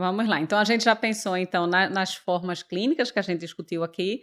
Vamos lá. Então, a gente já pensou então na, nas formas clínicas que a gente discutiu aqui.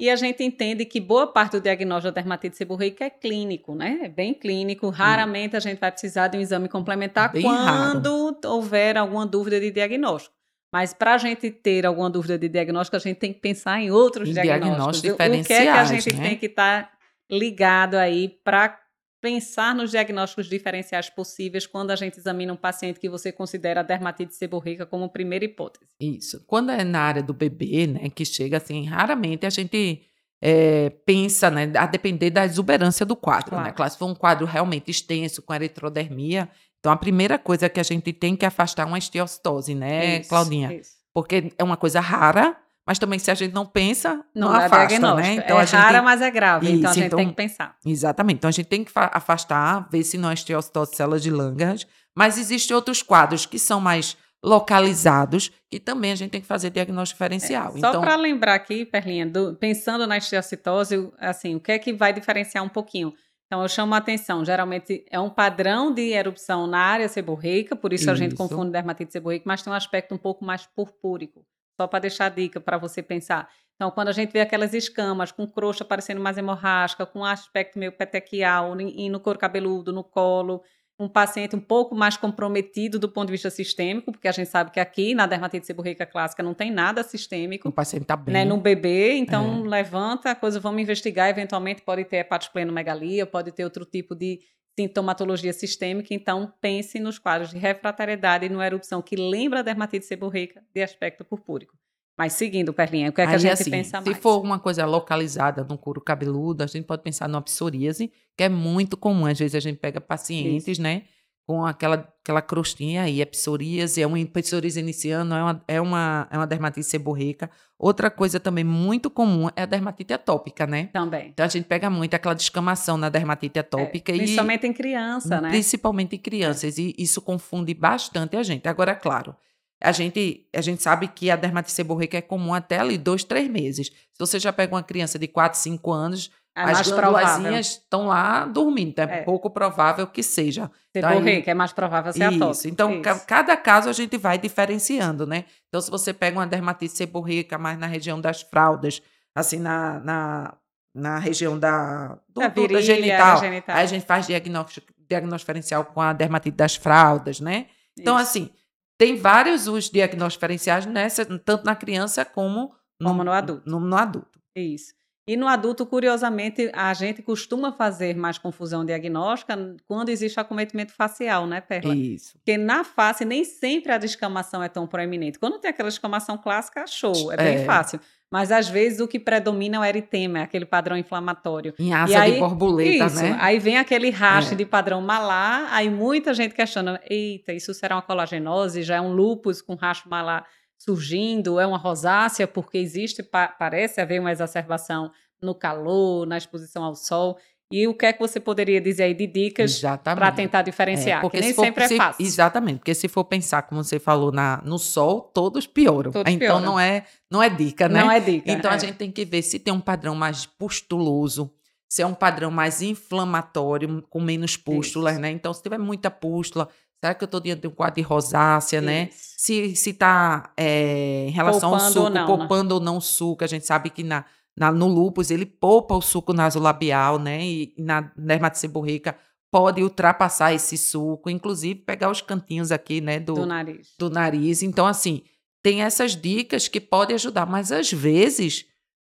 E a gente entende que boa parte do diagnóstico da dermatite seborreica é clínico, né? É bem clínico. Raramente a gente vai precisar de um exame complementar bem quando raro. houver alguma dúvida de diagnóstico. Mas para a gente ter alguma dúvida de diagnóstico, a gente tem que pensar em outros diagnósticos. Diagnósticos o que é que a gente né? tem que estar tá ligado aí para pensar nos diagnósticos diferenciais possíveis quando a gente examina um paciente que você considera dermatite seborreica como primeira hipótese. Isso. Quando é na área do bebê, né, que chega assim, raramente a gente é, pensa, né, a depender da exuberância do quadro, né? claro. né? Claro, se for um quadro realmente extenso, com eritrodermia, então a primeira coisa que a gente tem que afastar é uma esteocitose, né, isso, Claudinha? Isso. Porque é uma coisa rara, mas também se a gente não pensa, não, não afasta, né? Então, é a gente rara, mas é grave, Isso, então a gente então, tem que pensar. Exatamente. Então a gente tem que afastar, ver se não é esteocitose células de Langerhans, mas existem outros quadros que são mais localizados, que também a gente tem que fazer diagnóstico diferencial. É, só então, para lembrar aqui, Perlinha, do, pensando na esteocitose, assim, o que é que vai diferenciar um pouquinho? Então, eu chamo a atenção. Geralmente é um padrão de erupção na área seborreica, por isso, isso. a gente confunde dermatite seborreica, mas tem um aspecto um pouco mais purpúrico. Só para deixar a dica para você pensar. Então, quando a gente vê aquelas escamas com crosta parecendo mais hemorrágica, com um aspecto meio petequial, e no couro cabeludo, no colo, um paciente um pouco mais comprometido do ponto de vista sistêmico, porque a gente sabe que aqui na dermatite seborreica clássica não tem nada sistêmico. O paciente está bem. Né, no bebê, então é. levanta a coisa, vamos investigar, eventualmente pode ter hepatosplenomegalia, pode ter outro tipo de sintomatologia sistêmica, então pense nos quadros de refratariedade e numa erupção que lembra a dermatite seborreica de aspecto purpúrico. Mas seguindo, Perlinha, o que é que Aí, a gente assim, pensa mais? Se for alguma coisa localizada no couro cabeludo, a gente pode pensar numa psoríase, que é muito comum. Às vezes a gente pega pacientes, Isso. né? Com aquela, aquela crostinha aí, é psoríase, é uma psoríase iniciando, é uma, é, uma, é uma dermatite seborreica. Outra coisa também muito comum é a dermatite atópica, né? Também. Então a gente pega muito aquela descamação na dermatite atópica. É, principalmente em criança, né? Principalmente em crianças. E isso confunde bastante a gente. Agora, claro, a gente, a gente sabe que a dermatite seborreica é comum até ali dois, três meses. Se você já pega uma criança de 4, 5 anos, é as glândulazinhas estão lá dormindo. Então é, é, pouco provável que seja. Seborreica então, é mais provável ser isso. atópico. Então, isso. cada caso a gente vai diferenciando, né? Então, se você pega uma dermatite seborreica mais na região das fraldas, assim, na, na, na região da, do, da, virilha, genital, genital, aí a gente faz diagnóstico, diagnóstico diferencial com a dermatite das fraldas, né? Então, isso. assim, tem vários os diagnósticos diferenciais nessa, tanto na criança como no, como no adulto. No, no adulto. Isso. E no adulto, curiosamente, a gente costuma fazer mais confusão diagnóstica quando existe acometimento facial, né, Perla? Isso. Porque na face nem sempre a descamação é tão proeminente. Quando tem aquela descamação clássica, show, é bem é. fácil. Mas às vezes o que predomina é o eritema, é aquele padrão inflamatório. Em asa e aí, de borboleta, isso, né? Aí vem aquele raste é. de padrão malar, aí muita gente questiona, eita, isso será uma colagenose? Já é um lúpus com rasto malar surgindo? É uma rosácea? Porque existe, pa parece haver uma exacerbação no calor, na exposição ao sol. E o que é que você poderia dizer aí de dicas para tentar diferenciar? É, porque nem for, sempre é fácil. Exatamente, porque se for pensar, como você falou, na, no sol, todos pioram. Todos então pioram. não é, não é dica, né? Não é dica. Então é. a gente tem que ver se tem um padrão mais pustuloso, se é um padrão mais inflamatório, com menos pústulas, Isso. né? Então, se tiver muita pústula, será que eu estou diante de um quadro de rosácea, né? Isso. né? Se está é, em relação poupando ao suco, ou não, poupando né? ou não o suco, a gente sabe que na na, no lúpus, ele poupa o suco nasolabial, né? E na dermatite seborreica pode ultrapassar esse suco, inclusive pegar os cantinhos aqui, né? Do, do nariz. Do nariz. Então, assim, tem essas dicas que podem ajudar, mas às vezes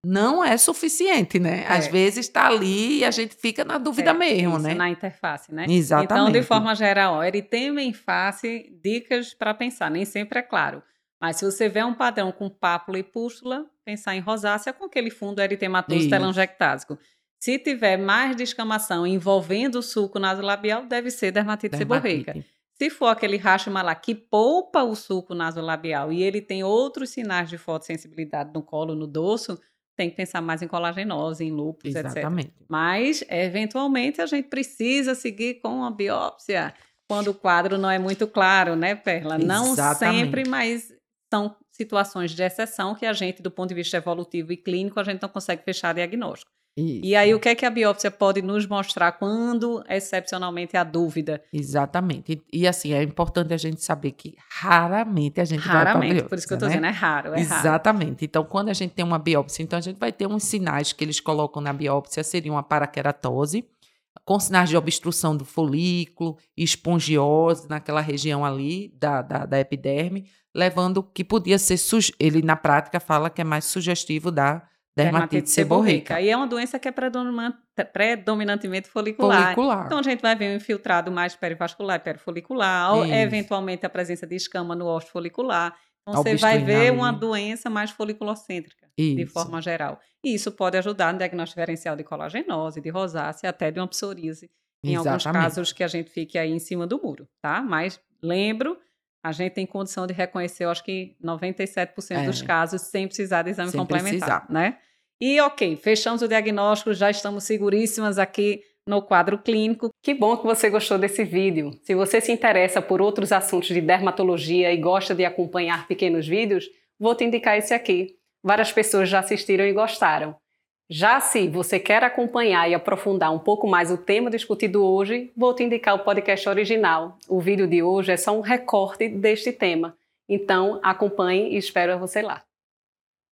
não é suficiente, né? É. Às vezes está ali e a gente fica na dúvida é, mesmo, isso, né? Na interface, né? Exatamente. Então, de forma geral, eritema em face, dicas para pensar, nem sempre é claro. Mas se você vê um padrão com pápula e pústula, pensar em rosácea com aquele fundo eritematoso telangiectásico. Se tiver mais descamação envolvendo o suco nasolabial, deve ser dermatite, dermatite. seborreica. Se for aquele racho malar que poupa o suco nasolabial e ele tem outros sinais de fotossensibilidade no colo, no dorso, tem que pensar mais em colagenose, em lúpus, Exatamente. etc. Mas, eventualmente, a gente precisa seguir com a biópsia quando o quadro não é muito claro, né, Perla? Não sempre, mas são situações de exceção que a gente, do ponto de vista evolutivo e clínico, a gente não consegue fechar diagnóstico. Isso. E aí, o que é que a biópsia pode nos mostrar quando, excepcionalmente, há dúvida? Exatamente. E, e assim, é importante a gente saber que raramente a gente raramente, vai para biópsia. por isso que eu estou né? dizendo, é raro, é Exatamente. Raro. Então, quando a gente tem uma biópsia, então a gente vai ter uns sinais que eles colocam na biópsia, seriam a paraqueratose, com sinais de obstrução do folículo, espongiose naquela região ali da, da, da epiderme, levando que podia ser, ele na prática fala que é mais sugestivo da dermatite, seborreica. E é uma doença que é predominantemente folicular. folicular. Então a gente vai ver um infiltrado mais perivascular e perifolicular, ou eventualmente a presença de escama no ósseo folicular. Então você vai ver uma doença mais foliculocêntrica, isso. de forma geral. E isso pode ajudar no diagnóstico diferencial de colagenose, de rosácea, até de uma psoríase, em Exatamente. alguns casos que a gente fique aí em cima do muro, tá? Mas lembro, a gente tem condição de reconhecer, eu acho que 97% é. dos casos sem precisar de exame sem complementar, precisar. né? E ok, fechamos o diagnóstico, já estamos seguríssimas aqui no quadro clínico. Que bom que você gostou desse vídeo. Se você se interessa por outros assuntos de dermatologia e gosta de acompanhar pequenos vídeos, vou te indicar esse aqui. Várias pessoas já assistiram e gostaram. Já se você quer acompanhar e aprofundar um pouco mais o tema discutido hoje, vou te indicar o podcast original. O vídeo de hoje é só um recorte deste tema. Então, acompanhe e espero você lá.